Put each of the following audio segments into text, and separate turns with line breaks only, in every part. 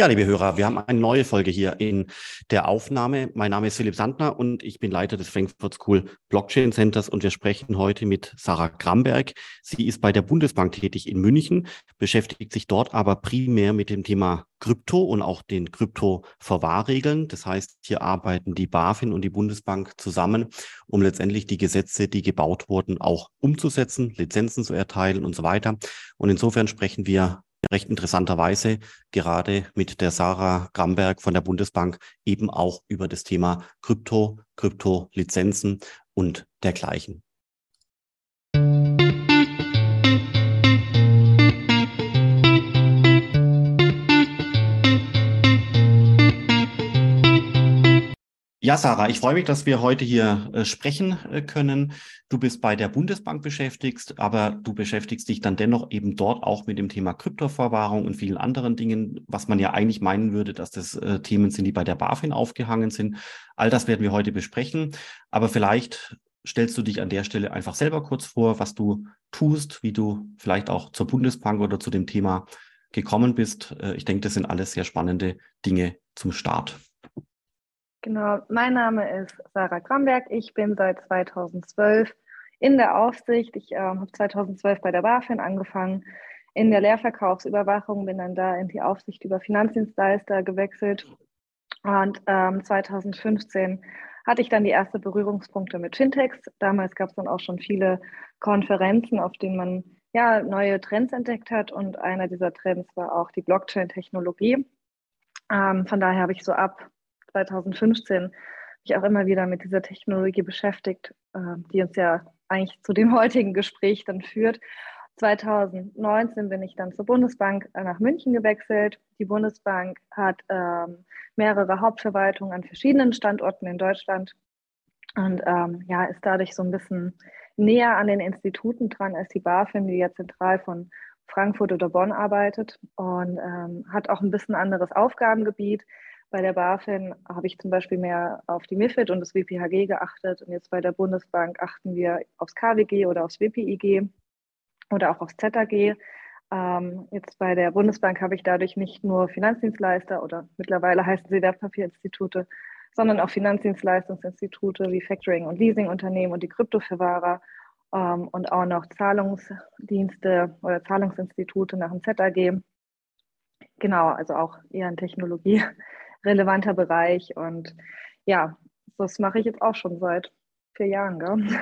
Ja, liebe Hörer, wir haben eine neue Folge hier in der Aufnahme. Mein Name ist Philipp Sandner und ich bin Leiter des Frankfurt School Blockchain Centers und wir sprechen heute mit Sarah Gramberg. Sie ist bei der Bundesbank tätig in München, beschäftigt sich dort aber primär mit dem Thema Krypto und auch den Krypto-Verwahrregeln. Das heißt, hier arbeiten die BaFin und die Bundesbank zusammen, um letztendlich die Gesetze, die gebaut wurden, auch umzusetzen, Lizenzen zu erteilen und so weiter. Und insofern sprechen wir recht interessanterweise gerade mit der Sarah Gramberg von der Bundesbank eben auch über das Thema Krypto, Krypto-Lizenzen und dergleichen. Ja, Sarah, ich freue mich, dass wir heute hier äh, sprechen äh, können. Du bist bei der Bundesbank beschäftigt, aber du beschäftigst dich dann dennoch eben dort auch mit dem Thema Kryptoverwahrung und vielen anderen Dingen, was man ja eigentlich meinen würde, dass das äh, Themen sind, die bei der BaFin aufgehangen sind. All das werden wir heute besprechen. Aber vielleicht stellst du dich an der Stelle einfach selber kurz vor, was du tust, wie du vielleicht auch zur Bundesbank oder zu dem Thema gekommen bist. Äh, ich denke, das sind alles sehr spannende Dinge zum Start.
Genau, mein Name ist Sarah Gramberg. Ich bin seit 2012 in der Aufsicht. Ich äh, habe 2012 bei der BaFin angefangen, in der Leerverkaufsüberwachung, bin dann da in die Aufsicht über Finanzdienstleister gewechselt. Und ähm, 2015 hatte ich dann die ersten Berührungspunkte mit Fintechs. Damals gab es dann auch schon viele Konferenzen, auf denen man ja neue Trends entdeckt hat. Und einer dieser Trends war auch die Blockchain-Technologie. Ähm, von daher habe ich so ab 2015 mich auch immer wieder mit dieser Technologie beschäftigt, äh, die uns ja eigentlich zu dem heutigen Gespräch dann führt. 2019 bin ich dann zur Bundesbank nach München gewechselt. Die Bundesbank hat ähm, mehrere Hauptverwaltungen an verschiedenen Standorten in Deutschland und ähm, ja, ist dadurch so ein bisschen näher an den Instituten dran als die BaFin, die ja zentral von Frankfurt oder Bonn arbeitet und ähm, hat auch ein bisschen anderes Aufgabengebiet. Bei der BaFin habe ich zum Beispiel mehr auf die MIFID und das WPHG geachtet. Und jetzt bei der Bundesbank achten wir aufs KWG oder aufs WPIG oder auch aufs ZAG. Ähm, jetzt bei der Bundesbank habe ich dadurch nicht nur Finanzdienstleister oder mittlerweile heißen sie Wertpapierinstitute, sondern auch Finanzdienstleistungsinstitute wie Factoring- und Leasingunternehmen und die Kryptoverwahrer ähm, und auch noch Zahlungsdienste oder Zahlungsinstitute nach dem ZAG. Genau, also auch eher in Technologie relevanter Bereich. Und ja, das mache ich jetzt auch schon seit vier Jahren. Gell?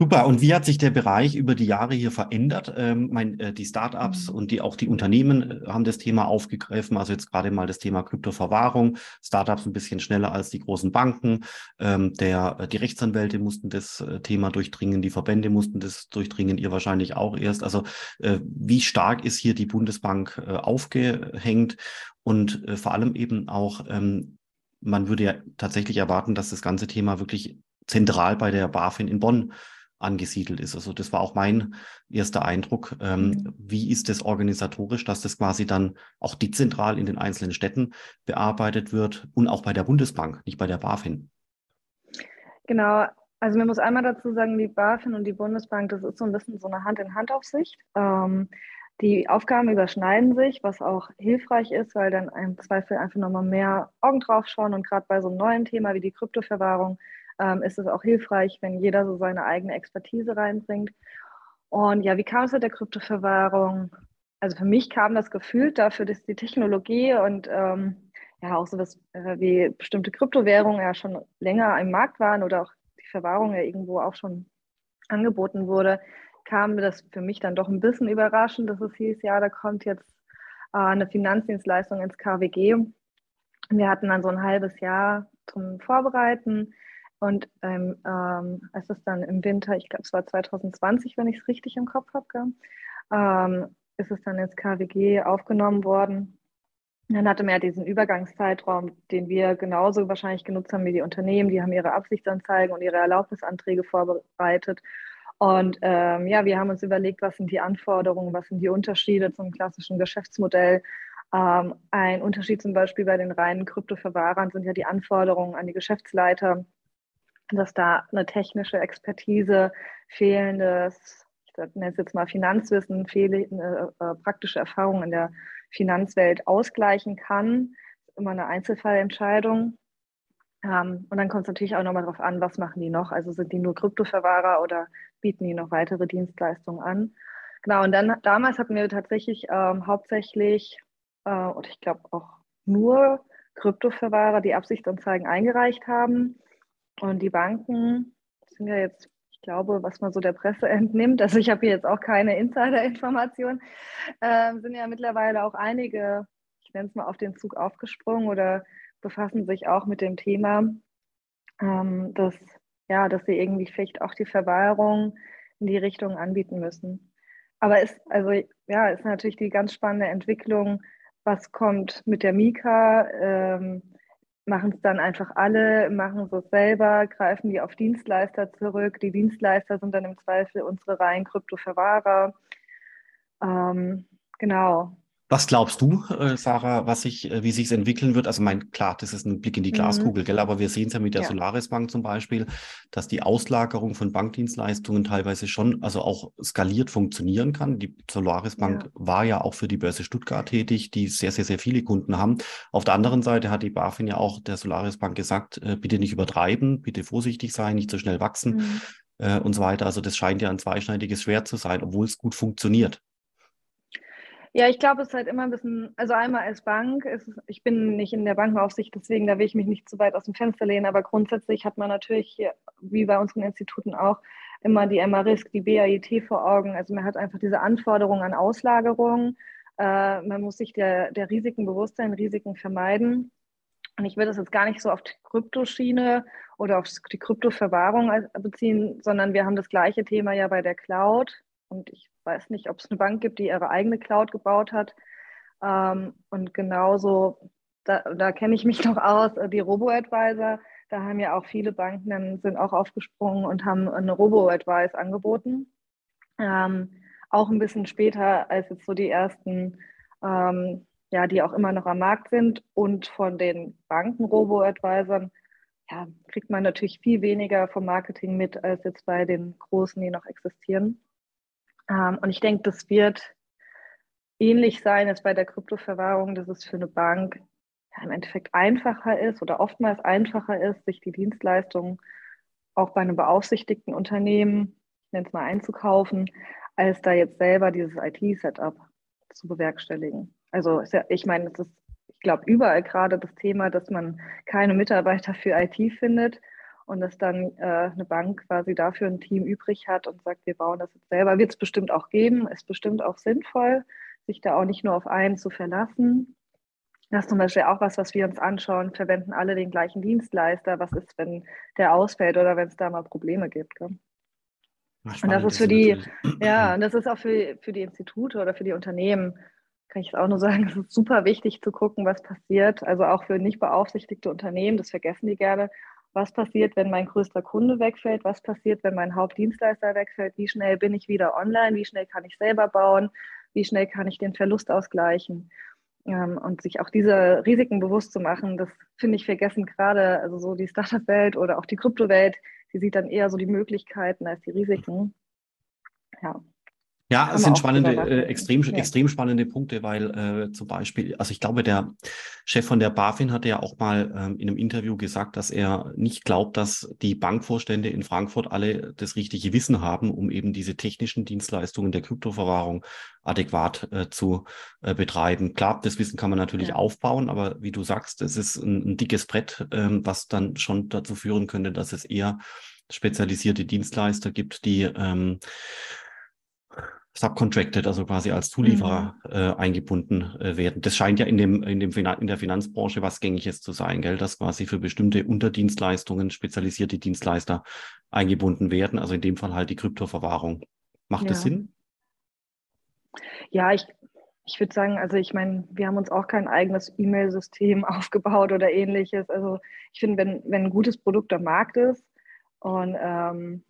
Super. Und wie hat sich der Bereich über die Jahre hier verändert? Ähm, mein, äh, die Startups mhm. und die, auch die Unternehmen äh, haben das Thema aufgegriffen. Also jetzt gerade mal das Thema Kryptoverwahrung. Startups ein bisschen schneller als die großen Banken. Ähm, der, äh, die Rechtsanwälte mussten das äh, Thema durchdringen. Die Verbände mussten das durchdringen. Ihr wahrscheinlich auch erst. Also äh, wie stark ist hier die Bundesbank äh, aufgehängt? Und vor allem eben auch, ähm, man würde ja tatsächlich erwarten, dass das ganze Thema wirklich zentral bei der BaFin in Bonn angesiedelt ist. Also das war auch mein erster Eindruck. Ähm, mhm. Wie ist das organisatorisch, dass das quasi dann auch dezentral in den einzelnen Städten bearbeitet wird und auch bei der Bundesbank, nicht bei der BaFin?
Genau. Also man muss einmal dazu sagen, die BaFin und die Bundesbank, das ist so ein bisschen so eine Hand-in-Hand-Aufsicht. Ähm, die Aufgaben überschneiden sich, was auch hilfreich ist, weil dann im Zweifel einfach nochmal mehr Augen drauf schauen und gerade bei so einem neuen Thema wie die Kryptoverwahrung ähm, ist es auch hilfreich, wenn jeder so seine eigene Expertise reinbringt. Und ja, wie kam es mit der Kryptoverwahrung? Also für mich kam das Gefühl dafür, dass die Technologie und ähm, ja auch so was äh, wie bestimmte Kryptowährungen ja schon länger im Markt waren oder auch die Verwahrung ja irgendwo auch schon angeboten wurde, kam das für mich dann doch ein bisschen überraschend, dass es hieß, ja, da kommt jetzt äh, eine Finanzdienstleistung ins KWG. Wir hatten dann so ein halbes Jahr zum Vorbereiten. Und ähm, ähm, es ist dann im Winter, ich glaube, es war 2020, wenn ich es richtig im Kopf habe, ähm, ist es dann ins KWG aufgenommen worden. Dann hatte man ja diesen Übergangszeitraum, den wir genauso wahrscheinlich genutzt haben wie die Unternehmen. Die haben ihre Absichtsanzeigen und ihre Erlaubnisanträge vorbereitet. Und ähm, ja, wir haben uns überlegt, was sind die Anforderungen, was sind die Unterschiede zum klassischen Geschäftsmodell. Ähm, ein Unterschied zum Beispiel bei den reinen Kryptoverwahrern sind ja die Anforderungen an die Geschäftsleiter, dass da eine technische Expertise, fehlendes, ich nenne es jetzt mal Finanzwissen, fehlende äh, praktische Erfahrung in der Finanzwelt ausgleichen kann. Immer eine Einzelfallentscheidung. Ähm, und dann kommt es natürlich auch nochmal darauf an, was machen die noch? Also sind die nur Kryptoverwahrer oder bieten die noch weitere Dienstleistungen an? Genau, und dann damals hatten wir tatsächlich ähm, hauptsächlich, äh, und ich glaube auch nur Kryptoverwahrer, die Absichtsanzeigen eingereicht haben. Und die Banken sind ja jetzt, ich glaube, was man so der Presse entnimmt, also ich habe hier jetzt auch keine Insider-Information, äh, sind ja mittlerweile auch einige, ich nenne es mal, auf den Zug aufgesprungen oder befassen sich auch mit dem Thema, ähm, dass, ja, dass sie irgendwie vielleicht auch die Verwahrung in die Richtung anbieten müssen. Aber ist, also, ja, ist natürlich die ganz spannende Entwicklung, was kommt mit der Mika, ähm, machen es dann einfach alle, machen es selber, greifen die auf Dienstleister zurück. Die Dienstleister sind dann im Zweifel unsere reinen Kryptoverwahrer. Ähm, genau.
Was glaubst du, äh, Sarah, was sich, äh, wie sich es entwickeln wird? Also mein, klar, das ist ein Blick in die mhm. Glaskugel, mhm. gell? Aber wir sehen es ja mit der ja. Solaris Bank zum Beispiel, dass die Auslagerung von Bankdienstleistungen teilweise schon, also auch skaliert funktionieren kann. Die Solaris Bank ja. war ja auch für die Börse Stuttgart tätig, die sehr, sehr, sehr viele Kunden haben. Auf der anderen Seite hat die BaFin ja auch der Solaris Bank gesagt, äh, bitte nicht übertreiben, bitte vorsichtig sein, nicht so schnell wachsen. Mhm. Und so weiter. Also das scheint ja ein zweischneidiges Schwert zu sein, obwohl es gut funktioniert.
Ja, ich glaube, es ist halt immer ein bisschen, also einmal als Bank, ist, ich bin nicht in der Bankenaufsicht, deswegen da will ich mich nicht zu weit aus dem Fenster lehnen, aber grundsätzlich hat man natürlich, wie bei unseren Instituten auch, immer die MA-Risk, die BAIT vor Augen. Also man hat einfach diese Anforderungen an Auslagerung. Äh, man muss sich der, der Risiken bewusst sein, Risiken vermeiden. Und ich würde das jetzt gar nicht so auf die Kryptoschiene oder auf die Kryptoverwahrung beziehen, sondern wir haben das gleiche Thema ja bei der Cloud. Und ich weiß nicht, ob es eine Bank gibt, die ihre eigene Cloud gebaut hat. Ähm, und genauso, da, da kenne ich mich noch aus, äh, die Robo-Advisor, da haben ja auch viele Banken dann sind auch aufgesprungen und haben eine Robo-Advice angeboten. Ähm, auch ein bisschen später als jetzt so die ersten, ähm, ja, die auch immer noch am Markt sind. Und von den Banken Robo-Advisern ja, kriegt man natürlich viel weniger vom Marketing mit als jetzt bei den großen, die noch existieren. Ähm, und ich denke, das wird ähnlich sein als bei der Kryptoverwahrung, dass es für eine Bank ja, im Endeffekt einfacher ist oder oftmals einfacher ist, sich die Dienstleistungen auch bei einem beaufsichtigten Unternehmen, ich nenne es mal, einzukaufen, als da jetzt selber dieses IT-Setup zu bewerkstelligen. Also ich meine, es ist, ich glaube, überall gerade das Thema, dass man keine Mitarbeiter für IT findet und dass dann äh, eine Bank quasi dafür ein Team übrig hat und sagt, wir bauen das jetzt selber, wird es bestimmt auch geben, ist bestimmt auch sinnvoll, sich da auch nicht nur auf einen zu verlassen. Das ist zum Beispiel auch was, was wir uns anschauen, verwenden alle den gleichen Dienstleister, was ist, wenn der ausfällt oder wenn es da mal Probleme gibt. Gell? Ach, und das ist für die, ja, und das ist auch für, für die Institute oder für die Unternehmen, kann ich es auch nur sagen, es ist super wichtig zu gucken, was passiert. Also auch für nicht beaufsichtigte Unternehmen, das vergessen die gerne, was passiert, wenn mein größter Kunde wegfällt, was passiert, wenn mein Hauptdienstleister wegfällt, wie schnell bin ich wieder online, wie schnell kann ich selber bauen, wie schnell kann ich den Verlust ausgleichen. Ähm, und sich auch diese Risiken bewusst zu machen, das finde ich vergessen gerade, also so die Startup-Welt oder auch die Kryptowelt, die sieht dann eher so die Möglichkeiten als die Risiken.
Ja. Ja, es sind spannende, äh, extrem, ja. extrem spannende Punkte, weil äh, zum Beispiel, also ich glaube, der Chef von der BaFin hatte ja auch mal ähm, in einem Interview gesagt, dass er nicht glaubt, dass die Bankvorstände in Frankfurt alle das richtige Wissen haben, um eben diese technischen Dienstleistungen der Kryptoverwahrung adäquat äh, zu äh, betreiben. Klar, das Wissen kann man natürlich ja. aufbauen, aber wie du sagst, es ist ein, ein dickes Brett, ähm, was dann schon dazu führen könnte, dass es eher spezialisierte Dienstleister gibt, die ähm, subcontracted, also quasi als Zulieferer mhm. äh, eingebunden äh, werden. Das scheint ja in dem, in dem in der Finanzbranche was Gängiges zu sein, gell? dass quasi für bestimmte Unterdienstleistungen spezialisierte Dienstleister eingebunden werden. Also in dem Fall halt die Kryptoverwahrung. Macht ja. das Sinn?
Ja, ich, ich würde sagen, also ich meine, wir haben uns auch kein eigenes E-Mail-System aufgebaut oder ähnliches. Also ich finde, wenn, wenn ein gutes Produkt am Markt ist und ähm,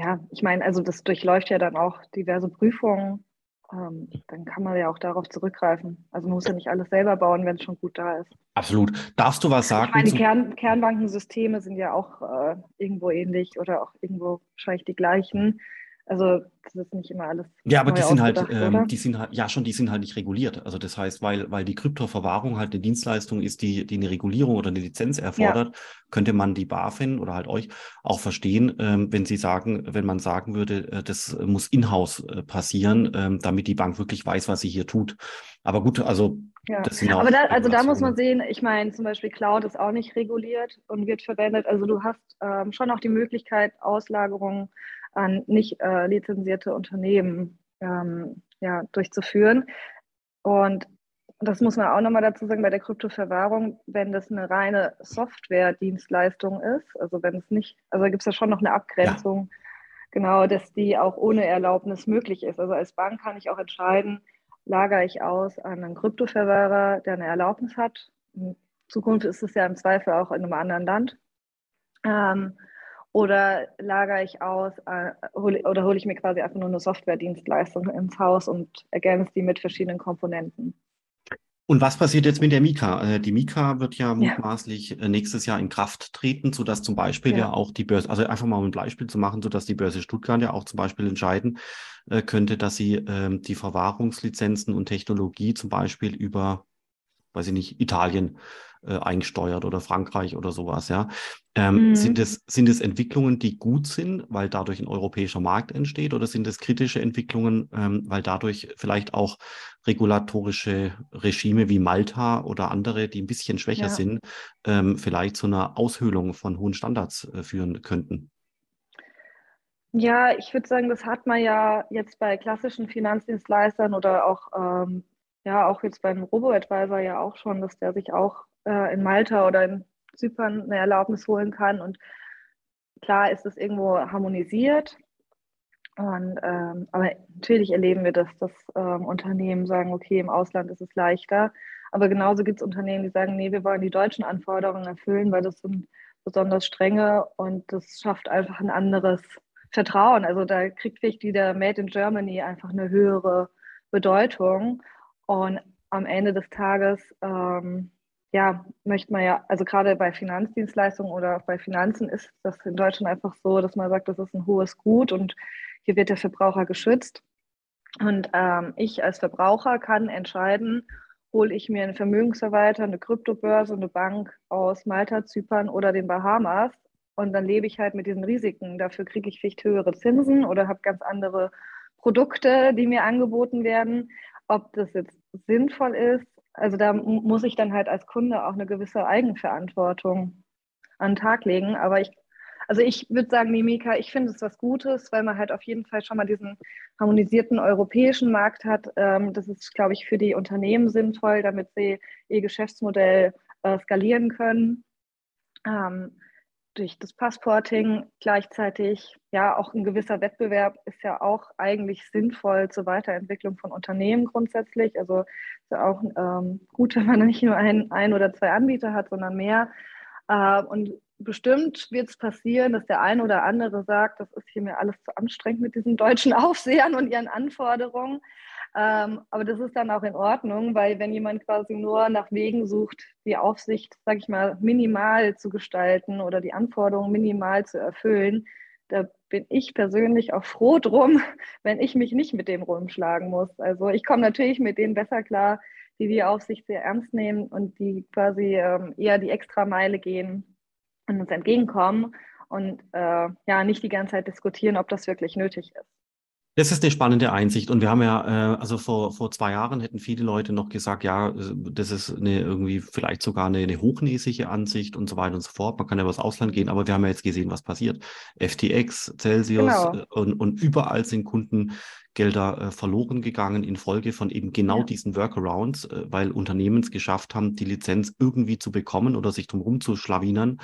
ja, ich meine, also das durchläuft ja dann auch diverse Prüfungen. Ähm, dann kann man ja auch darauf zurückgreifen. Also man muss ja nicht alles selber bauen, wenn es schon gut da ist.
Absolut. Darfst du was sagen? Ich
meine, die Kern, Kernbankensysteme sind ja auch äh, irgendwo ähnlich oder auch irgendwo wahrscheinlich die gleichen. Also das ist nicht immer alles.
Ja, aber die sind halt, ähm, die sind halt, ja schon, die sind halt nicht reguliert. Also das heißt, weil, weil die Kryptoverwahrung halt eine Dienstleistung ist, die, die eine Regulierung oder eine Lizenz erfordert, ja. könnte man die BaFin oder halt euch auch verstehen, ähm, wenn sie sagen, wenn man sagen würde, äh, das muss in-house äh, passieren, ähm, damit die Bank wirklich weiß, was sie hier tut. Aber gut, also
ja. Aber da, also da muss man sehen, ich meine, zum Beispiel Cloud ist auch nicht reguliert und wird verwendet. Also du hast ähm, schon auch die Möglichkeit, Auslagerungen an nicht äh, lizenzierte Unternehmen ähm, ja, durchzuführen. Und das muss man auch nochmal dazu sagen, bei der Kryptoverwahrung, wenn das eine reine Software-Dienstleistung ist, also wenn es nicht, also gibt es ja schon noch eine Abgrenzung, ja. genau, dass die auch ohne Erlaubnis möglich ist. Also als Bank kann ich auch entscheiden, lagere ich aus an einen Kryptoverwahrer, der eine Erlaubnis hat. In Zukunft ist es ja im Zweifel auch in einem anderen Land. Ähm, oder lagere ich aus äh, hol, oder hole ich mir quasi einfach nur eine Software-Dienstleistung ins Haus und ergänze die mit verschiedenen Komponenten.
Und was passiert jetzt mit der Mika? Äh, die Mika wird ja mutmaßlich ja. Äh, nächstes Jahr in Kraft treten, sodass zum Beispiel ja. ja. auch die Börse, also einfach mal um ein Beispiel zu machen, sodass die Börse Stuttgart ja auch zum Beispiel entscheiden äh, könnte, dass sie ähm, die Verwahrungslizenzen und Technologie zum Beispiel über, weiß ich nicht, Italien äh, eingesteuert oder Frankreich oder sowas, ja. Ähm, mhm. sind, es, sind es Entwicklungen, die gut sind, weil dadurch ein europäischer Markt entsteht, oder sind es kritische Entwicklungen, ähm, weil dadurch vielleicht auch regulatorische Regime wie Malta oder andere, die ein bisschen schwächer ja. sind, ähm, vielleicht zu einer Aushöhlung von hohen Standards äh, führen könnten?
Ja, ich würde sagen, das hat man ja jetzt bei klassischen Finanzdienstleistern oder auch, ähm, ja, auch jetzt beim Robo-Advisor ja auch schon, dass der sich auch äh, in Malta oder in Zypern eine Erlaubnis holen kann. Und klar ist es irgendwo harmonisiert. Und, ähm, aber natürlich erleben wir, dass das ähm, Unternehmen sagen, okay, im Ausland ist es leichter. Aber genauso gibt es Unternehmen, die sagen, nee, wir wollen die deutschen Anforderungen erfüllen, weil das sind besonders strenge und das schafft einfach ein anderes Vertrauen. Also da kriegt vielleicht wieder Made in Germany einfach eine höhere Bedeutung. Und am Ende des Tages ähm, ja, möchte man ja, also gerade bei Finanzdienstleistungen oder bei Finanzen ist das in Deutschland einfach so, dass man sagt, das ist ein hohes Gut und hier wird der Verbraucher geschützt. Und ähm, ich als Verbraucher kann entscheiden, hole ich mir einen Vermögensverwalter, eine Kryptobörse, eine Bank aus Malta, Zypern oder den Bahamas und dann lebe ich halt mit diesen Risiken. Dafür kriege ich vielleicht höhere Zinsen oder habe ganz andere Produkte, die mir angeboten werden. Ob das jetzt sinnvoll ist, also da muss ich dann halt als Kunde auch eine gewisse Eigenverantwortung an den Tag legen. Aber ich, also ich würde sagen, Mimika, ich finde es was Gutes, weil man halt auf jeden Fall schon mal diesen harmonisierten europäischen Markt hat. Ähm, das ist, glaube ich, für die Unternehmen sinnvoll, damit sie ihr Geschäftsmodell äh, skalieren können. Ähm, durch das Passporting gleichzeitig, ja, auch ein gewisser Wettbewerb ist ja auch eigentlich sinnvoll zur Weiterentwicklung von Unternehmen grundsätzlich. Also ist ja auch ähm, gut, wenn man nicht nur ein, ein oder zwei Anbieter hat, sondern mehr. Äh, und bestimmt wird es passieren, dass der eine oder andere sagt, das ist hier mir alles zu anstrengend mit diesen deutschen Aufsehern und ihren Anforderungen. Ähm, aber das ist dann auch in Ordnung, weil wenn jemand quasi nur nach Wegen sucht, die Aufsicht, sage ich mal, minimal zu gestalten oder die Anforderungen minimal zu erfüllen, da bin ich persönlich auch froh drum, wenn ich mich nicht mit dem rumschlagen muss. Also ich komme natürlich mit denen besser klar, die die Aufsicht sehr ernst nehmen und die quasi ähm, eher die Extrameile gehen und uns entgegenkommen und äh, ja nicht die ganze Zeit diskutieren, ob das wirklich nötig ist.
Das ist eine spannende Einsicht. Und wir haben ja, äh, also vor, vor zwei Jahren hätten viele Leute noch gesagt, ja, äh, das ist eine irgendwie vielleicht sogar eine, eine hochnäsige Ansicht und so weiter und so fort. Man kann ja übers Ausland gehen, aber wir haben ja jetzt gesehen, was passiert. FTX, Celsius genau. Äh, und, und überall sind Kundengelder äh, verloren gegangen infolge von eben genau ja. diesen Workarounds, äh, weil Unternehmen es geschafft haben, die Lizenz irgendwie zu bekommen oder sich drum zu schlawinern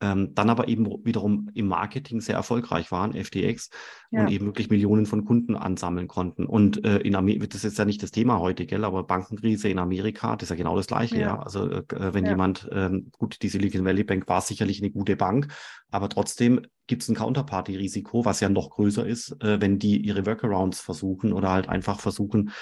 ähm, dann aber eben wiederum im Marketing sehr erfolgreich waren, FTX, ja. und eben wirklich Millionen von Kunden ansammeln konnten. Und äh, in Amerika, das ist ja nicht das Thema heute, gell, aber Bankenkrise in Amerika, das ist ja genau das Gleiche, ja. ja. Also äh, wenn ja. jemand, ähm, gut, die Silicon Valley Bank war sicherlich eine gute Bank, aber trotzdem gibt es ein Counterparty-Risiko, was ja noch größer ist, äh, wenn die ihre Workarounds versuchen oder halt einfach versuchen,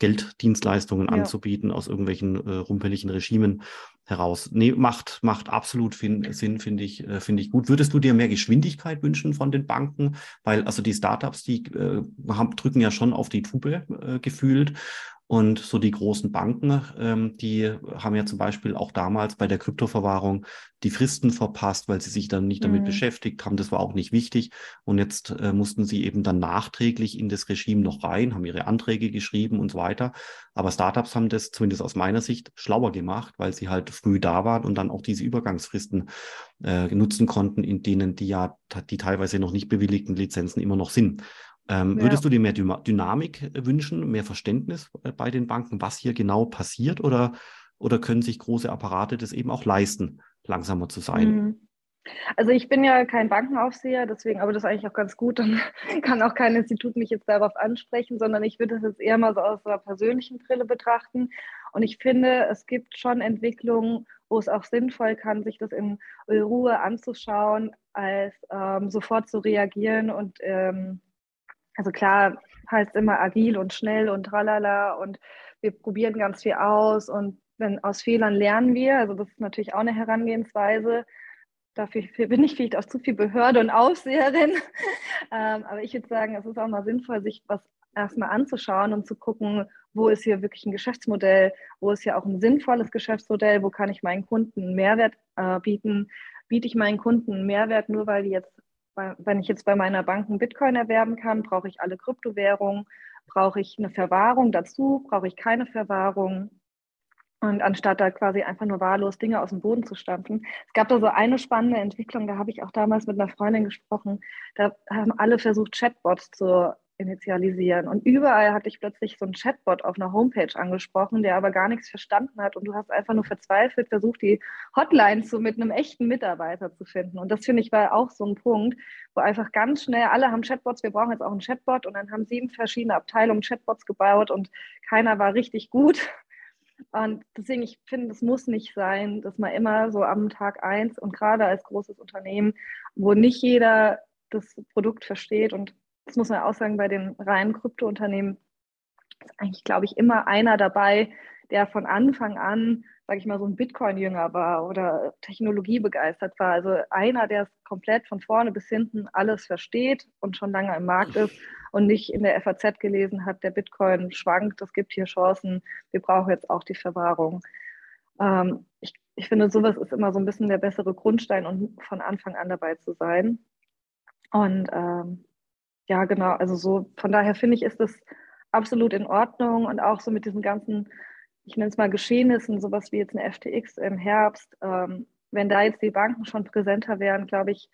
Gelddienstleistungen ja. anzubieten aus irgendwelchen äh, rumpeligen Regimen heraus. Nee, macht, macht absolut fin Sinn, finde ich, äh, finde ich gut. Würdest du dir mehr Geschwindigkeit wünschen von den Banken? Weil also die Startups, die äh, haben, drücken ja schon auf die Tube äh, gefühlt. Und so die großen Banken, ähm, die haben ja zum Beispiel auch damals bei der Kryptoverwahrung die Fristen verpasst, weil sie sich dann nicht damit mhm. beschäftigt haben. Das war auch nicht wichtig. Und jetzt äh, mussten sie eben dann nachträglich in das Regime noch rein, haben ihre Anträge geschrieben und so weiter. Aber Startups haben das zumindest aus meiner Sicht schlauer gemacht, weil sie halt früh da waren und dann auch diese Übergangsfristen äh, nutzen konnten, in denen die ja die teilweise noch nicht bewilligten Lizenzen immer noch sind. Ähm, ja. Würdest du dir mehr Dynamik äh, wünschen, mehr Verständnis äh, bei den Banken, was hier genau passiert? Oder, oder können sich große Apparate das eben auch leisten, langsamer zu sein? Mhm.
Also ich bin ja kein Bankenaufseher, deswegen, aber das ist eigentlich auch ganz gut. Dann kann auch kein Institut mich jetzt darauf ansprechen, sondern ich würde das jetzt eher mal so aus einer persönlichen Brille betrachten. Und ich finde, es gibt schon Entwicklungen, wo es auch sinnvoll kann, sich das in Ruhe anzuschauen, als ähm, sofort zu reagieren und ähm, also klar heißt immer agil und schnell und tralala und wir probieren ganz viel aus und wenn aus Fehlern lernen wir, also das ist natürlich auch eine Herangehensweise. Dafür bin ich vielleicht auch zu viel Behörde und Aufseherin. ähm, aber ich würde sagen, es ist auch mal sinnvoll, sich was erstmal anzuschauen und zu gucken, wo ist hier wirklich ein Geschäftsmodell, wo ist hier auch ein sinnvolles Geschäftsmodell, wo kann ich meinen Kunden Mehrwert äh, bieten, biete ich meinen Kunden Mehrwert nur, weil die jetzt wenn ich jetzt bei meiner Bank einen Bitcoin erwerben kann, brauche ich alle Kryptowährungen, brauche ich eine Verwahrung dazu, brauche ich keine Verwahrung. Und anstatt da quasi einfach nur wahllos Dinge aus dem Boden zu stampfen. Es gab da so eine spannende Entwicklung, da habe ich auch damals mit einer Freundin gesprochen. Da haben alle versucht, Chatbots zu initialisieren. Und überall hatte ich plötzlich so einen Chatbot auf einer Homepage angesprochen, der aber gar nichts verstanden hat. Und du hast einfach nur verzweifelt versucht, die Hotline zu mit einem echten Mitarbeiter zu finden. Und das finde ich war auch so ein Punkt, wo einfach ganz schnell, alle haben Chatbots, wir brauchen jetzt auch einen Chatbot. Und dann haben sieben verschiedene Abteilungen Chatbots gebaut und keiner war richtig gut. Und deswegen, ich finde, es muss nicht sein, dass man immer so am Tag eins und gerade als großes Unternehmen, wo nicht jeder das Produkt versteht und das muss man auch sagen, bei den reinen Kryptounternehmen ist eigentlich, glaube ich, immer einer dabei, der von Anfang an, sage ich mal, so ein Bitcoin-Jünger war oder technologiebegeistert war. Also einer, der es komplett von vorne bis hinten alles versteht und schon lange im Markt ist und nicht in der FAZ gelesen hat, der Bitcoin schwankt, es gibt hier Chancen, wir brauchen jetzt auch die Verwahrung. Ähm, ich, ich finde, sowas ist immer so ein bisschen der bessere Grundstein, um von Anfang an dabei zu sein. Und ähm, ja, genau. Also so, von daher finde ich, ist das absolut in Ordnung und auch so mit diesen ganzen, ich nenne es mal Geschehnissen, sowas wie jetzt eine FTX im Herbst, ähm, wenn da jetzt die Banken schon präsenter wären, glaube ich,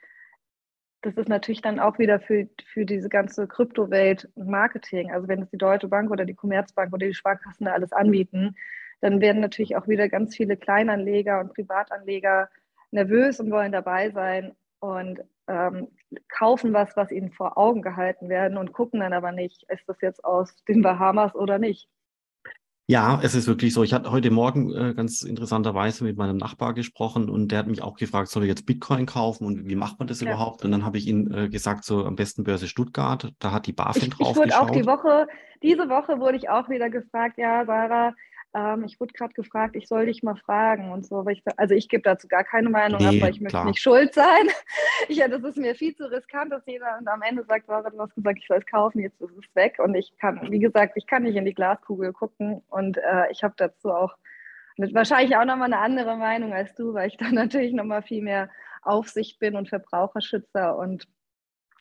das ist natürlich dann auch wieder für, für diese ganze Kryptowelt Marketing. Also wenn es die Deutsche Bank oder die Commerzbank oder die Sparkassen da alles anbieten, dann werden natürlich auch wieder ganz viele Kleinanleger und Privatanleger nervös und wollen dabei sein. Und ähm, kaufen was, was ihnen vor Augen gehalten werden und gucken dann aber nicht, ist das jetzt aus den Bahamas oder nicht.
Ja, es ist wirklich so. Ich hatte heute Morgen äh, ganz interessanterweise mit meinem Nachbar gesprochen und der hat mich auch gefragt, soll ich jetzt Bitcoin kaufen und wie macht man das ja. überhaupt? Und dann habe ich ihm äh, gesagt, so am besten Börse Stuttgart, da hat die BaFin drauf
Ich wurde auch die Woche, diese Woche wurde ich auch wieder gefragt, ja, Sarah, ähm, ich wurde gerade gefragt, ich soll dich mal fragen und so. Ich, also ich gebe dazu gar keine Meinung nee, ab, weil ich möchte nicht schuld sein. Ich, ja, das ist mir viel zu riskant, dass jeder und am Ende sagt, Sarah, du hast gesagt, ich soll es kaufen, jetzt ist es weg. Und ich kann, wie gesagt, ich kann nicht in die Glaskugel gucken und äh, ich habe dazu auch mit wahrscheinlich auch nochmal eine andere Meinung als du, weil ich da natürlich nochmal viel mehr Aufsicht bin und Verbraucherschützer und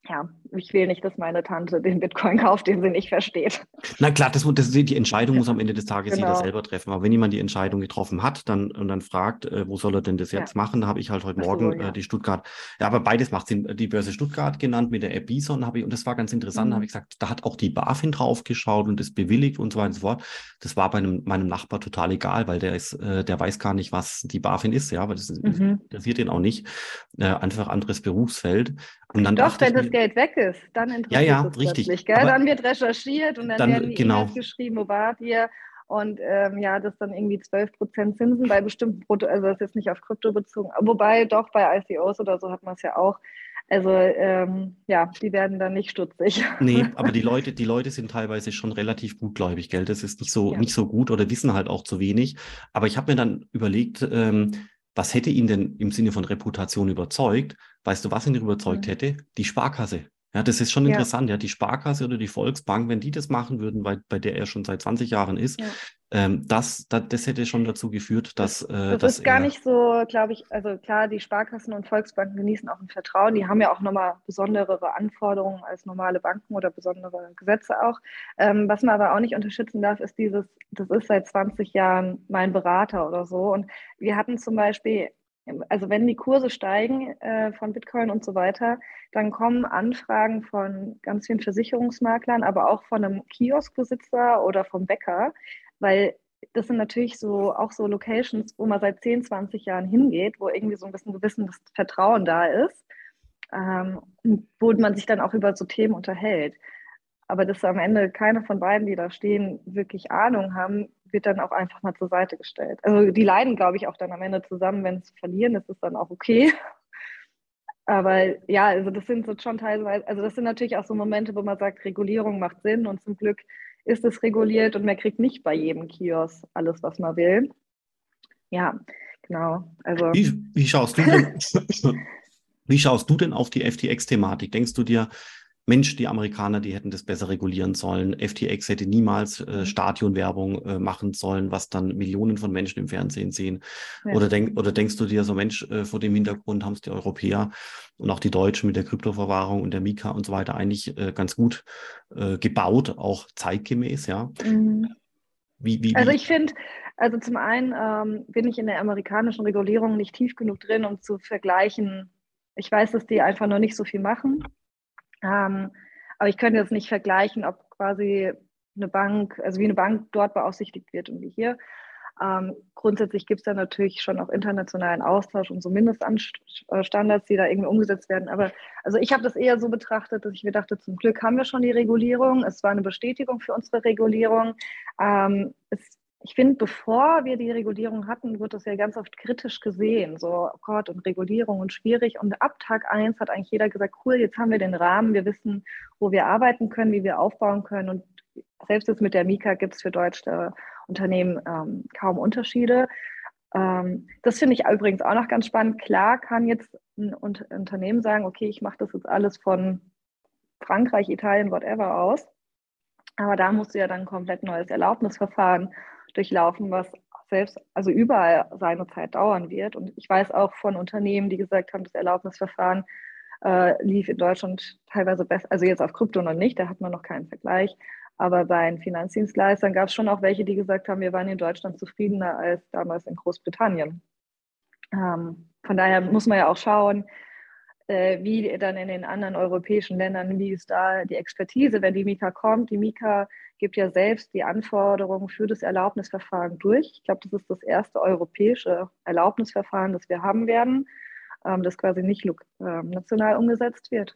ja, ich will nicht, dass meine Tante den Bitcoin kauft, den sie nicht versteht.
Na klar, das, das, die Entscheidung muss am Ende des Tages genau. jeder selber treffen. Aber wenn jemand die Entscheidung getroffen hat dann, und dann fragt, äh, wo soll er denn das jetzt ja. machen, da habe ich halt heute Morgen so, ja. äh, die Stuttgart, ja, aber beides macht Sinn, die Börse Stuttgart genannt mit der App Bison, habe ich, und das war ganz interessant, mhm. habe ich gesagt, da hat auch die BaFin drauf geschaut und das bewilligt und so weiter und so fort. Das war bei einem, meinem Nachbar total egal, weil der ist, äh, der weiß gar nicht, was die BaFin ist, ja, weil das mhm. interessiert ihn auch nicht. Äh, einfach anderes Berufsfeld.
Und dann Doch, wenn das Geld weg ist, dann
interessiert ja, ja, es richtig.
Gell? Dann wird recherchiert und dann,
dann
werden die
genau. E-Mails
geschrieben, wo wart ihr? Und ähm, ja, das dann irgendwie 12% Zinsen bei bestimmten Produkten, also das ist jetzt nicht auf Krypto bezogen, wobei doch bei ICOs oder so hat man es ja auch. Also ähm, ja, die werden dann nicht stutzig.
Nee, aber die Leute, die Leute sind teilweise schon relativ gutgläubig, gell? Das ist nicht so, ja. nicht so gut oder wissen halt auch zu wenig. Aber ich habe mir dann überlegt, ähm, was hätte ihn denn im Sinne von Reputation überzeugt? Weißt du, was ihn überzeugt mhm. hätte? Die Sparkasse. Ja, das ist schon ja. interessant. Ja, die Sparkasse oder die Volksbank, wenn die das machen würden, weil, bei der er schon seit 20 Jahren ist, ja. ähm, das, das, das, hätte schon dazu geführt, dass.
Äh, das dass ist gar nicht so, glaube ich, also klar, die Sparkassen und Volksbanken genießen auch ein Vertrauen. Die haben ja auch nochmal besondere Anforderungen als normale Banken oder besondere Gesetze auch. Ähm, was man aber auch nicht unterschätzen darf, ist dieses, das ist seit 20 Jahren mein Berater oder so. Und wir hatten zum Beispiel also wenn die Kurse steigen äh, von Bitcoin und so weiter, dann kommen Anfragen von ganz vielen Versicherungsmaklern, aber auch von einem Kioskbesitzer oder vom Bäcker, weil das sind natürlich so auch so Locations, wo man seit 10, 20 Jahren hingeht, wo irgendwie so ein bisschen gewisses Vertrauen da ist, ähm, wo man sich dann auch über so Themen unterhält. Aber dass am Ende keine von beiden, die da stehen, wirklich Ahnung haben, wird dann auch einfach mal zur Seite gestellt. Also die leiden, glaube ich, auch dann am Ende zusammen, wenn sie verlieren, das ist dann auch okay. Aber ja, also das sind so schon teilweise, also das sind natürlich auch so Momente, wo man sagt, Regulierung macht Sinn und zum Glück ist es reguliert und man kriegt nicht bei jedem Kiosk alles, was man will. Ja, genau. Also
wie, wie schaust du denn, wie schaust du denn auf die FTX-Thematik? Denkst du dir, Mensch, die Amerikaner, die hätten das besser regulieren sollen. FTX hätte niemals äh, mhm. Stadionwerbung äh, machen sollen, was dann Millionen von Menschen im Fernsehen sehen. Ja. Oder, denk, oder denkst du dir so, Mensch, äh, vor dem Hintergrund haben es die Europäer und auch die Deutschen mit der Kryptoverwahrung und der Mika und so weiter eigentlich äh, ganz gut äh, gebaut, auch zeitgemäß, ja? Mhm.
Wie, wie, also ich finde, also zum einen ähm, bin ich in der amerikanischen Regulierung nicht tief genug drin, um zu vergleichen. Ich weiß, dass die einfach noch nicht so viel machen. Ähm, aber ich könnte jetzt nicht vergleichen, ob quasi eine Bank, also wie eine Bank dort beaufsichtigt wird und wie hier. Ähm, grundsätzlich gibt es da natürlich schon auch internationalen Austausch und so Mindeststandards, die da irgendwie umgesetzt werden. Aber also ich habe das eher so betrachtet, dass ich mir dachte, zum Glück haben wir schon die Regulierung. Es war eine Bestätigung für unsere Regulierung. Ähm, es ich finde, bevor wir die Regulierung hatten, wird das ja ganz oft kritisch gesehen. So, oh Gott, und Regulierung und schwierig. Und ab Tag 1 hat eigentlich jeder gesagt, cool, jetzt haben wir den Rahmen, wir wissen, wo wir arbeiten können, wie wir aufbauen können. Und selbst jetzt mit der Mika gibt es für deutsche Unternehmen ähm, kaum Unterschiede. Ähm, das finde ich übrigens auch noch ganz spannend. Klar kann jetzt ein Unternehmen sagen, okay, ich mache das jetzt alles von Frankreich, Italien, whatever aus. Aber da musst du ja dann ein komplett neues Erlaubnisverfahren durchlaufen, was selbst, also überall seine Zeit dauern wird. Und ich weiß auch von Unternehmen, die gesagt haben, das Erlaubnisverfahren äh, lief in Deutschland teilweise besser, also jetzt auf Krypto noch nicht, da hat man noch keinen Vergleich. Aber bei den Finanzdienstleistern gab es schon auch welche, die gesagt haben, wir waren in Deutschland zufriedener als damals in Großbritannien. Ähm, von daher muss man ja auch schauen, äh, wie dann in den anderen europäischen Ländern, wie ist da die Expertise, wenn die Mika kommt. Die Mika gibt ja selbst die Anforderungen für das Erlaubnisverfahren durch. Ich glaube, das ist das erste europäische Erlaubnisverfahren, das wir haben werden, ähm, das quasi nicht ähm, national umgesetzt wird.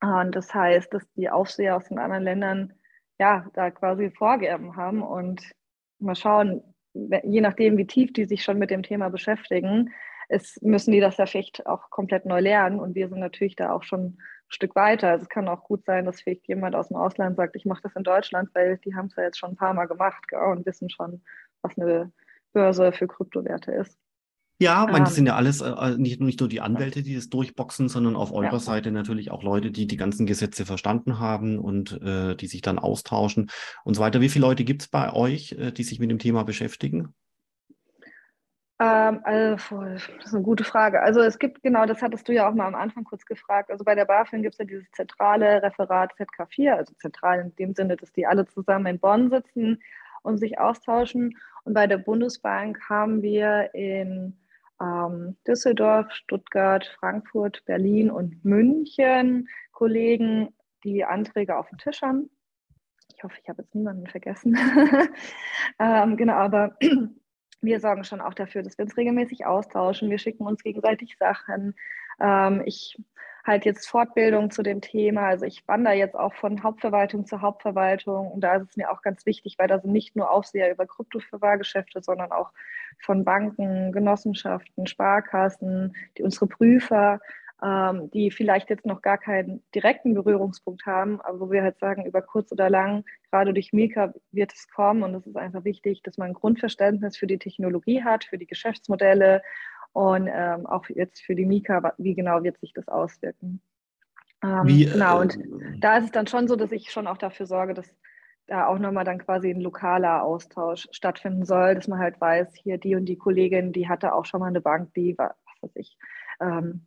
Und das heißt, dass die Aufseher aus den anderen Ländern ja da quasi Vorgaben haben und mal schauen, je nachdem, wie tief die sich schon mit dem Thema beschäftigen, ist, müssen die das ja vielleicht auch komplett neu lernen. Und wir sind natürlich da auch schon Stück weiter. Also es kann auch gut sein, dass vielleicht jemand aus dem Ausland sagt, ich mache das in Deutschland, weil die haben es ja jetzt schon ein paar Mal gemacht gell, und wissen schon, was eine Börse für Kryptowerte ist.
Ja, ähm, das sind ja alles äh, äh, nicht, nicht nur die Anwälte, die das durchboxen, sondern auf eurer ja. Seite natürlich auch Leute, die die ganzen Gesetze verstanden haben und äh, die sich dann austauschen und so weiter. Wie viele Leute gibt es bei euch, äh, die sich mit dem Thema beschäftigen?
Ähm, also, das ist eine gute Frage. Also es gibt, genau, das hattest du ja auch mal am Anfang kurz gefragt. Also bei der BaFin gibt es ja dieses zentrale Referat ZK4, also zentral in dem Sinne, dass die alle zusammen in Bonn sitzen und sich austauschen. Und bei der Bundesbank haben wir in ähm, Düsseldorf, Stuttgart, Frankfurt, Berlin und München Kollegen, die Anträge auf dem Tisch haben. Ich hoffe, ich habe jetzt niemanden vergessen. ähm, genau, aber wir sorgen schon auch dafür, dass wir uns regelmäßig austauschen. Wir schicken uns gegenseitig Sachen. Ähm, ich halte jetzt Fortbildung zu dem Thema. Also ich wandere jetzt auch von Hauptverwaltung zu Hauptverwaltung. Und da ist es mir auch ganz wichtig, weil da sind nicht nur Aufseher über Kryptoverwahrgeschäfte, sondern auch von Banken, Genossenschaften, Sparkassen, die unsere Prüfer. Ähm, die vielleicht jetzt noch gar keinen direkten Berührungspunkt haben, aber wo wir halt sagen, über kurz oder lang, gerade durch Mika wird es kommen und es ist einfach wichtig, dass man ein Grundverständnis für die Technologie hat, für die Geschäftsmodelle und ähm, auch jetzt für die Mika, wie genau wird sich das auswirken. Ähm, wie, genau, und äh, da ist es dann schon so, dass ich schon auch dafür sorge, dass da auch nochmal dann quasi ein lokaler Austausch stattfinden soll, dass man halt weiß, hier die und die Kollegin, die hatte auch schon mal eine Bank, die, was weiß ich, ähm,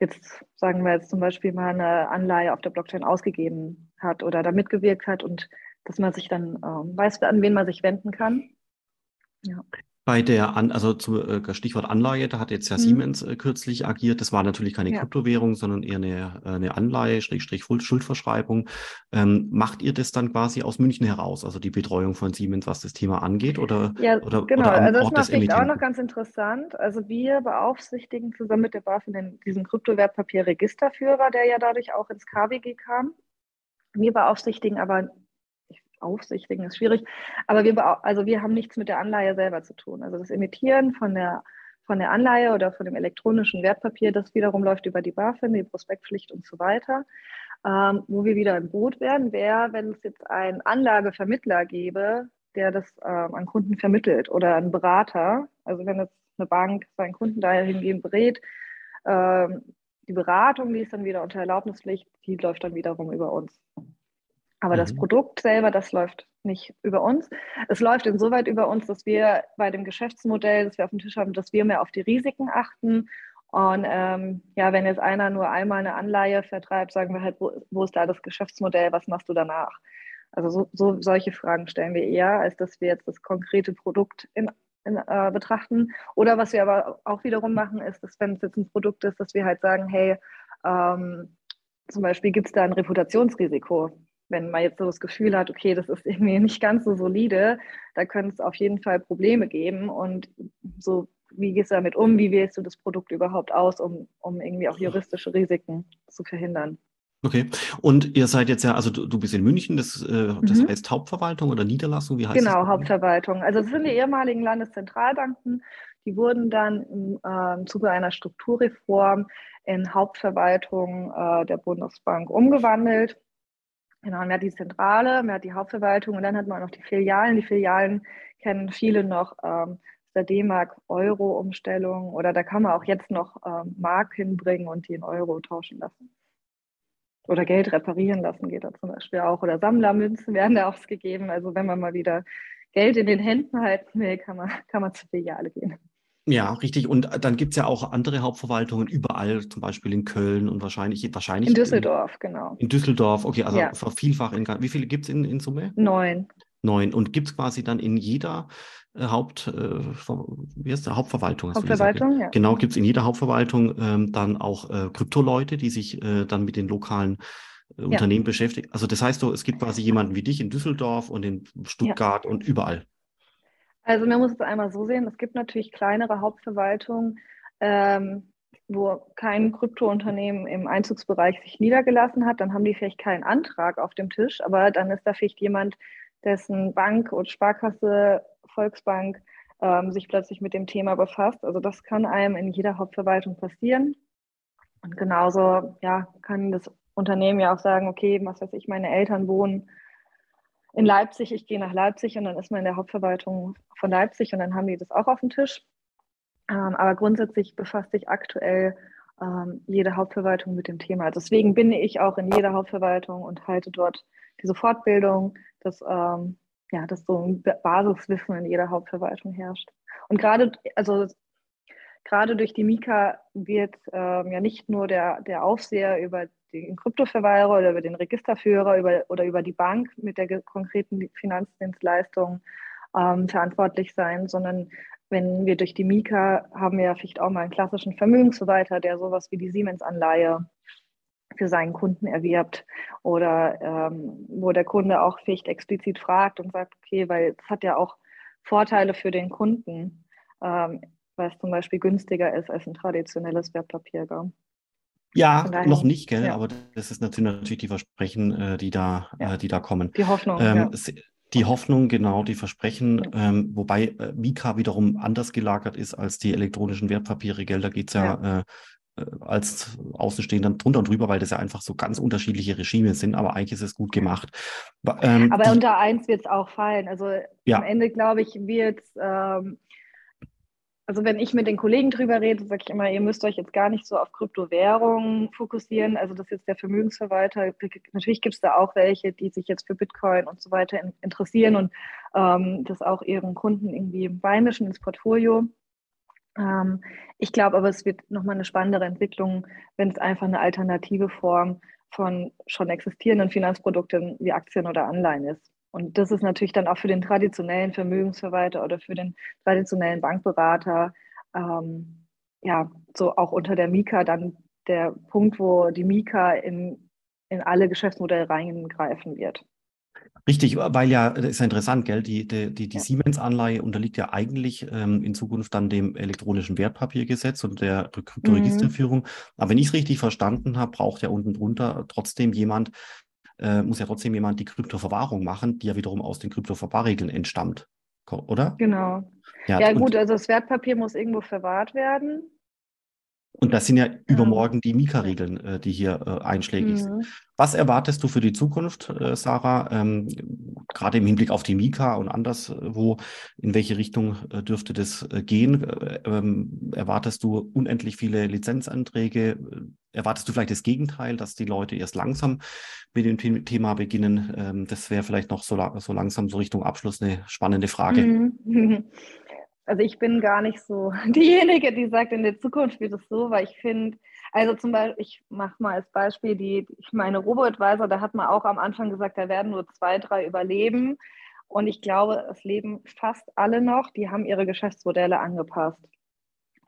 jetzt sagen wir jetzt zum Beispiel mal eine Anleihe auf der Blockchain ausgegeben hat oder da mitgewirkt hat und dass man sich dann ähm, weiß, an wen man sich wenden kann.
Ja. Bei der, An also zu, äh, Stichwort Anleihe, da hat jetzt ja mhm. Siemens äh, kürzlich agiert. Das war natürlich keine ja. Kryptowährung, sondern eher eine, äh, eine Anleihe, Schrägstrich Schuldverschreibung. Ähm, macht ihr das dann quasi aus München heraus, also die Betreuung von Siemens, was das Thema angeht? Oder,
ja,
oder,
genau. Oder also das macht auch noch ganz interessant. Also wir beaufsichtigen zusammen mit der BaFin diesen Kryptowertpapierregisterführer, der ja dadurch auch ins KWG kam. Wir beaufsichtigen aber aufsichtigen ist schwierig. Aber wir, also wir haben nichts mit der Anleihe selber zu tun. Also das Emittieren von der, von der Anleihe oder von dem elektronischen Wertpapier, das wiederum läuft über die BaFin, die Prospektpflicht und so weiter. Ähm, wo wir wieder im Boot werden, wäre, wenn es jetzt einen Anlagevermittler gäbe, der das ähm, an Kunden vermittelt oder einen Berater. Also wenn jetzt eine Bank seinen Kunden dahingehend berät, ähm, die Beratung, die ist dann wieder unter Erlaubnispflicht, die läuft dann wiederum über uns. Aber mhm. das Produkt selber, das läuft nicht über uns. Es läuft insoweit über uns, dass wir bei dem Geschäftsmodell, das wir auf dem Tisch haben, dass wir mehr auf die Risiken achten. Und ähm, ja, wenn jetzt einer nur einmal eine Anleihe vertreibt, sagen wir halt, wo, wo ist da das Geschäftsmodell, was machst du danach? Also so, so, solche Fragen stellen wir eher, als dass wir jetzt das konkrete Produkt in, in, äh, betrachten. Oder was wir aber auch wiederum machen, ist, dass wenn es jetzt ein Produkt ist, dass wir halt sagen, hey, ähm, zum Beispiel gibt es da ein Reputationsrisiko wenn man jetzt so das Gefühl hat, okay, das ist irgendwie nicht ganz so solide, da könnte es auf jeden Fall Probleme geben. Und so, wie gehst du damit um? Wie wählst du das Produkt überhaupt aus, um, um irgendwie auch juristische Risiken zu verhindern?
Okay. Und ihr seid jetzt ja, also du, du bist in München, das, äh, das mhm. heißt Hauptverwaltung oder Niederlassung, wie heißt
genau, das? Genau, Hauptverwaltung. Also das sind die ehemaligen Landeszentralbanken, die wurden dann im äh, Zuge einer Strukturreform in Hauptverwaltung äh, der Bundesbank umgewandelt. Genau, und mehr die Zentrale, mehr die Hauptverwaltung und dann hat man auch noch die Filialen. Die Filialen kennen viele noch ähm, der D-Mark-Euro-Umstellung oder da kann man auch jetzt noch ähm, Mark hinbringen und die in Euro tauschen lassen. Oder Geld reparieren lassen geht da zum Beispiel auch. Oder Sammlermünzen werden da ausgegeben. Also wenn man mal wieder Geld in den Händen halten will, kann man, kann man zur Filiale gehen.
Ja, richtig. Und äh, dann gibt es ja auch andere Hauptverwaltungen überall, zum Beispiel in Köln und wahrscheinlich, wahrscheinlich
in Düsseldorf, in, genau.
In Düsseldorf, okay, also ja. vielfach in wie viele gibt es in, in Summe?
Neun.
Neun. Und gibt es quasi dann in jeder äh, Haupt, äh, wie heißt der? Hauptverwaltung?
Hauptverwaltung, ja.
Genau, gibt es in jeder Hauptverwaltung ähm, dann auch äh, Kryptoleute, die sich äh, dann mit den lokalen äh, Unternehmen ja. beschäftigen. Also das heißt so, es gibt quasi jemanden wie dich in Düsseldorf und in Stuttgart und überall.
Also man muss es einmal so sehen, es gibt natürlich kleinere Hauptverwaltungen, ähm, wo kein Kryptounternehmen im Einzugsbereich sich niedergelassen hat, dann haben die vielleicht keinen Antrag auf dem Tisch, aber dann ist da vielleicht jemand, dessen Bank oder Sparkasse, Volksbank ähm, sich plötzlich mit dem Thema befasst. Also das kann einem in jeder Hauptverwaltung passieren. Und genauso ja, kann das Unternehmen ja auch sagen, okay, was weiß ich, meine Eltern wohnen in Leipzig, ich gehe nach Leipzig und dann ist man in der Hauptverwaltung von Leipzig und dann haben die das auch auf dem Tisch. Ähm, aber grundsätzlich befasst sich aktuell ähm, jede Hauptverwaltung mit dem Thema. Deswegen bin ich auch in jeder Hauptverwaltung und halte dort diese Fortbildung, dass, ähm, ja, dass so ein Basiswissen in jeder Hauptverwaltung herrscht. Und gerade, also gerade durch die Mika wird ähm, ja nicht nur der, der Aufseher über den Kryptoverwalter oder über den Registerführer über, oder über die Bank mit der konkreten Finanzdienstleistung ähm, verantwortlich sein, sondern wenn wir durch die Mika haben wir ja vielleicht auch mal einen klassischen Vermögensverwalter, der sowas wie die Siemens-Anleihe für seinen Kunden erwirbt oder ähm, wo der Kunde auch vielleicht explizit fragt und sagt, okay, weil es hat ja auch Vorteile für den Kunden, ähm, weil es zum Beispiel günstiger ist als ein traditionelles Wertpapier. Gell?
Ja, noch nicht, gell? Ja. aber das ist natürlich die Versprechen, äh, die, da, ja. äh, die da kommen.
Die Hoffnung. Ähm,
ja. Die Hoffnung, genau, die Versprechen, ähm, wobei äh, Mika wiederum anders gelagert ist als die elektronischen Wertpapiere, gell? Da geht es ja, äh, als Außenstehender drunter und drüber, weil das ja einfach so ganz unterschiedliche Regime sind, aber eigentlich ist es gut gemacht.
Ähm, aber unter eins wird es auch fallen. Also ja. am Ende, glaube ich, wird ähm, also wenn ich mit den Kollegen drüber rede, sage ich immer, ihr müsst euch jetzt gar nicht so auf Kryptowährungen fokussieren. Also das ist jetzt der Vermögensverwalter. Natürlich gibt es da auch welche, die sich jetzt für Bitcoin und so weiter interessieren und ähm, das auch ihren Kunden irgendwie beimischen ins Portfolio. Ähm, ich glaube aber, es wird nochmal eine spannendere Entwicklung, wenn es einfach eine alternative Form von schon existierenden Finanzprodukten wie Aktien oder Anleihen ist. Und das ist natürlich dann auch für den traditionellen Vermögensverwalter oder für den traditionellen Bankberater, ähm, ja, so auch unter der Mika dann der Punkt, wo die Mika in, in alle Geschäftsmodelle reingreifen wird.
Richtig, weil ja, das ist ja interessant, gell? Die, die, die, die ja. Siemens-Anleihe unterliegt ja eigentlich ähm, in Zukunft dann dem elektronischen Wertpapiergesetz und der Kryptoregisterführung. Mhm. Aber wenn ich es richtig verstanden habe, braucht ja unten drunter trotzdem jemand, äh, muss ja trotzdem jemand die Kryptoverwahrung machen, die ja wiederum aus den Kryptoverwahrregeln entstammt, oder?
Genau. Ja, ja gut, also das Wertpapier muss irgendwo verwahrt werden.
Und das sind ja übermorgen die Mika-Regeln, äh, die hier äh, einschlägig mhm. sind. Was erwartest du für die Zukunft, äh, Sarah? Ähm, gerade im Hinblick auf die Mika und anderswo, in welche Richtung äh, dürfte das äh, gehen? Äh, ähm, erwartest du unendlich viele Lizenzanträge? Erwartest du vielleicht das Gegenteil, dass die Leute erst langsam mit dem Thema beginnen? Ähm, das wäre vielleicht noch so, so, langsam so Richtung Abschluss eine spannende Frage. Mhm.
Also ich bin gar nicht so diejenige, die sagt, in der Zukunft wird es so, weil ich finde, also zum Beispiel, ich mache mal als Beispiel die, ich meine Robo-Advisor, da hat man auch am Anfang gesagt, da werden nur zwei, drei überleben. Und ich glaube, es leben fast alle noch, die haben ihre Geschäftsmodelle angepasst.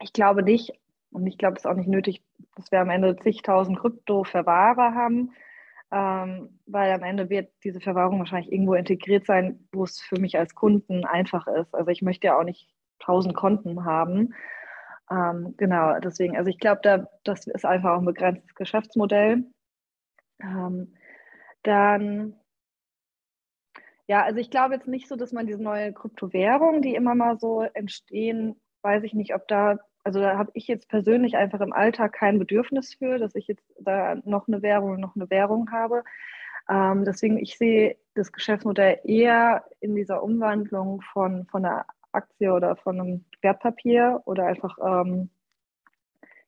Ich glaube nicht, und ich glaube, es ist auch nicht nötig, dass wir am Ende zigtausend Krypto-Verwahrer haben, ähm, weil am Ende wird diese Verwahrung wahrscheinlich irgendwo integriert sein, wo es für mich als Kunden einfach ist. Also ich möchte ja auch nicht 1000 Konten haben. Ähm, genau, deswegen, also ich glaube, da, das ist einfach auch ein begrenztes Geschäftsmodell. Ähm, dann, ja, also ich glaube jetzt nicht so, dass man diese neue Kryptowährung, die immer mal so entstehen, weiß ich nicht, ob da, also da habe ich jetzt persönlich einfach im Alltag kein Bedürfnis für, dass ich jetzt da noch eine Währung, noch eine Währung habe. Ähm, deswegen, ich sehe das Geschäftsmodell eher in dieser Umwandlung von, von einer Aktie oder von einem Wertpapier oder einfach ähm,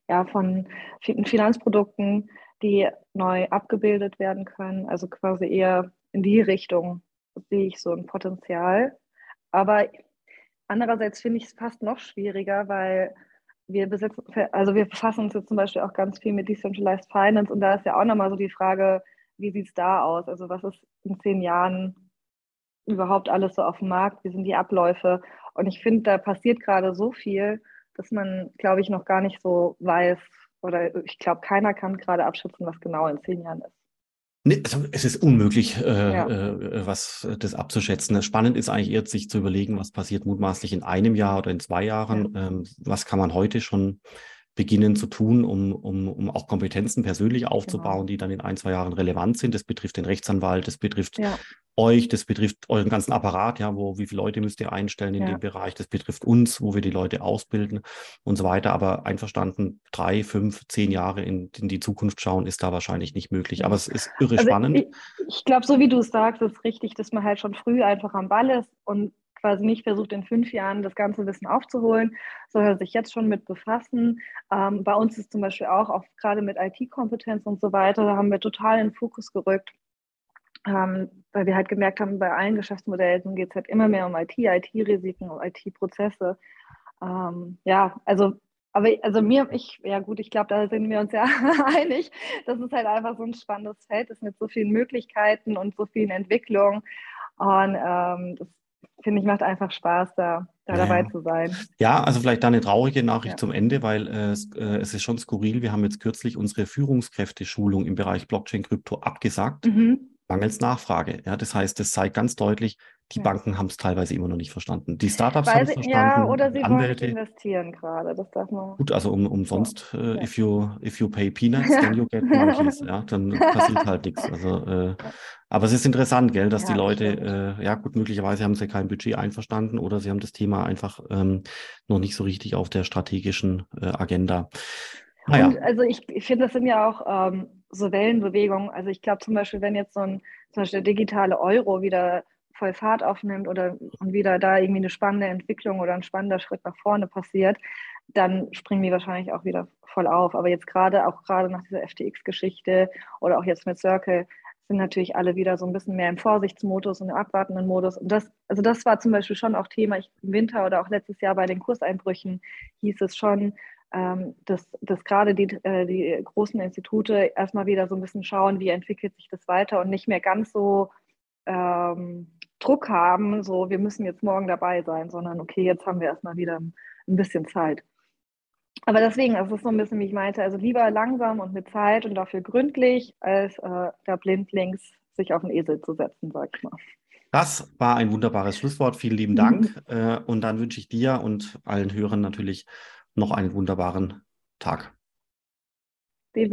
ja, von Finanzprodukten, die neu abgebildet werden können. Also quasi eher in die Richtung sehe ich so ein Potenzial. Aber andererseits finde ich es fast noch schwieriger, weil wir besetzen, also wir befassen uns jetzt zum Beispiel auch ganz viel mit Decentralized Finance und da ist ja auch nochmal so die Frage, wie sieht es da aus? Also was ist in zehn Jahren überhaupt alles so auf dem Markt? Wie sind die Abläufe? Und ich finde, da passiert gerade so viel, dass man, glaube ich, noch gar nicht so weiß oder ich glaube, keiner kann gerade abschätzen, was genau in zehn Jahren ist.
Nee, also es ist unmöglich, äh, ja. äh, was äh, das abzuschätzen. Spannend ist eigentlich eher, sich zu überlegen, was passiert mutmaßlich in einem Jahr oder in zwei Jahren. Ja. Ähm, was kann man heute schon beginnen zu tun, um, um, um auch Kompetenzen persönlich aufzubauen, genau. die dann in ein, zwei Jahren relevant sind. Das betrifft den Rechtsanwalt, das betrifft ja. euch, das betrifft euren ganzen Apparat, ja, wo wie viele Leute müsst ihr einstellen in ja. dem Bereich, das betrifft uns, wo wir die Leute ausbilden und so weiter. Aber einverstanden, drei, fünf, zehn Jahre in, in die Zukunft schauen, ist da wahrscheinlich nicht möglich. Aber es ist irre also spannend.
Ich, ich glaube, so wie du es sagst, ist richtig, dass man halt schon früh einfach am Ball ist und quasi nicht versucht, in fünf Jahren das ganze Wissen aufzuholen, sondern sich jetzt schon mit befassen. Ähm, bei uns ist zum Beispiel auch, auch gerade mit IT-Kompetenz und so weiter, da haben wir total in den Fokus gerückt. Ähm, weil wir halt gemerkt haben, bei allen Geschäftsmodellen geht es halt immer mehr um IT, IT-Risiken, um IT-Prozesse. Ähm, ja, also, aber also mir, ich, ja gut, ich glaube, da sind wir uns ja einig. Das ist halt einfach so ein spannendes Feld, das mit so vielen Möglichkeiten und so vielen Entwicklungen. Und ähm, das finde ich, macht einfach Spaß, da, da ja. dabei zu sein.
Ja, also vielleicht da eine traurige Nachricht ja. zum Ende, weil äh, äh, es ist schon skurril. Wir haben jetzt kürzlich unsere Führungskräfte-Schulung im Bereich Blockchain-Krypto abgesagt. Mhm. Mangels Nachfrage. Ja, das heißt, das zeigt ganz deutlich, die ja. Banken haben es teilweise immer noch nicht verstanden. Die Startups haben es verstanden. Ja,
oder sie Anwälte. wollen investieren gerade. Das darf man.
Gut, also um, umsonst, ja. äh, if, you, if you pay peanuts, then you get monkeys. ja, dann passiert halt nichts. Also, äh, aber es ist interessant, gell, dass ja, die Leute, äh, ja gut, möglicherweise haben sie kein Budget einverstanden oder sie haben das Thema einfach ähm, noch nicht so richtig auf der strategischen äh, Agenda.
Ah, ja. Und also ich, ich finde, das sind ja auch ähm, so Wellenbewegungen. Also ich glaube zum Beispiel, wenn jetzt so ein zum Beispiel der digitale Euro wieder voll Fahrt aufnimmt oder und wieder da irgendwie eine spannende Entwicklung oder ein spannender Schritt nach vorne passiert, dann springen die wahrscheinlich auch wieder voll auf. Aber jetzt gerade, auch gerade nach dieser FTX-Geschichte oder auch jetzt mit Circle, sind natürlich alle wieder so ein bisschen mehr im Vorsichtsmodus und im abwartenden Modus. Und das, also das war zum Beispiel schon auch Thema ich, im Winter oder auch letztes Jahr bei den Kurseinbrüchen hieß es schon, dass, dass gerade die, äh, die großen Institute erstmal wieder so ein bisschen schauen, wie entwickelt sich das weiter und nicht mehr ganz so ähm, Druck haben, so wir müssen jetzt morgen dabei sein, sondern okay, jetzt haben wir erstmal wieder ein bisschen Zeit. Aber deswegen, das ist so ein bisschen, wie ich meinte, also lieber langsam und mit Zeit und dafür gründlich, als äh, da blindlings sich auf den Esel zu setzen, sag ich mal.
Das war ein wunderbares Schlusswort. Vielen lieben Dank. Mhm. und dann wünsche ich dir und allen Hörern natürlich noch einen wunderbaren Tag. Den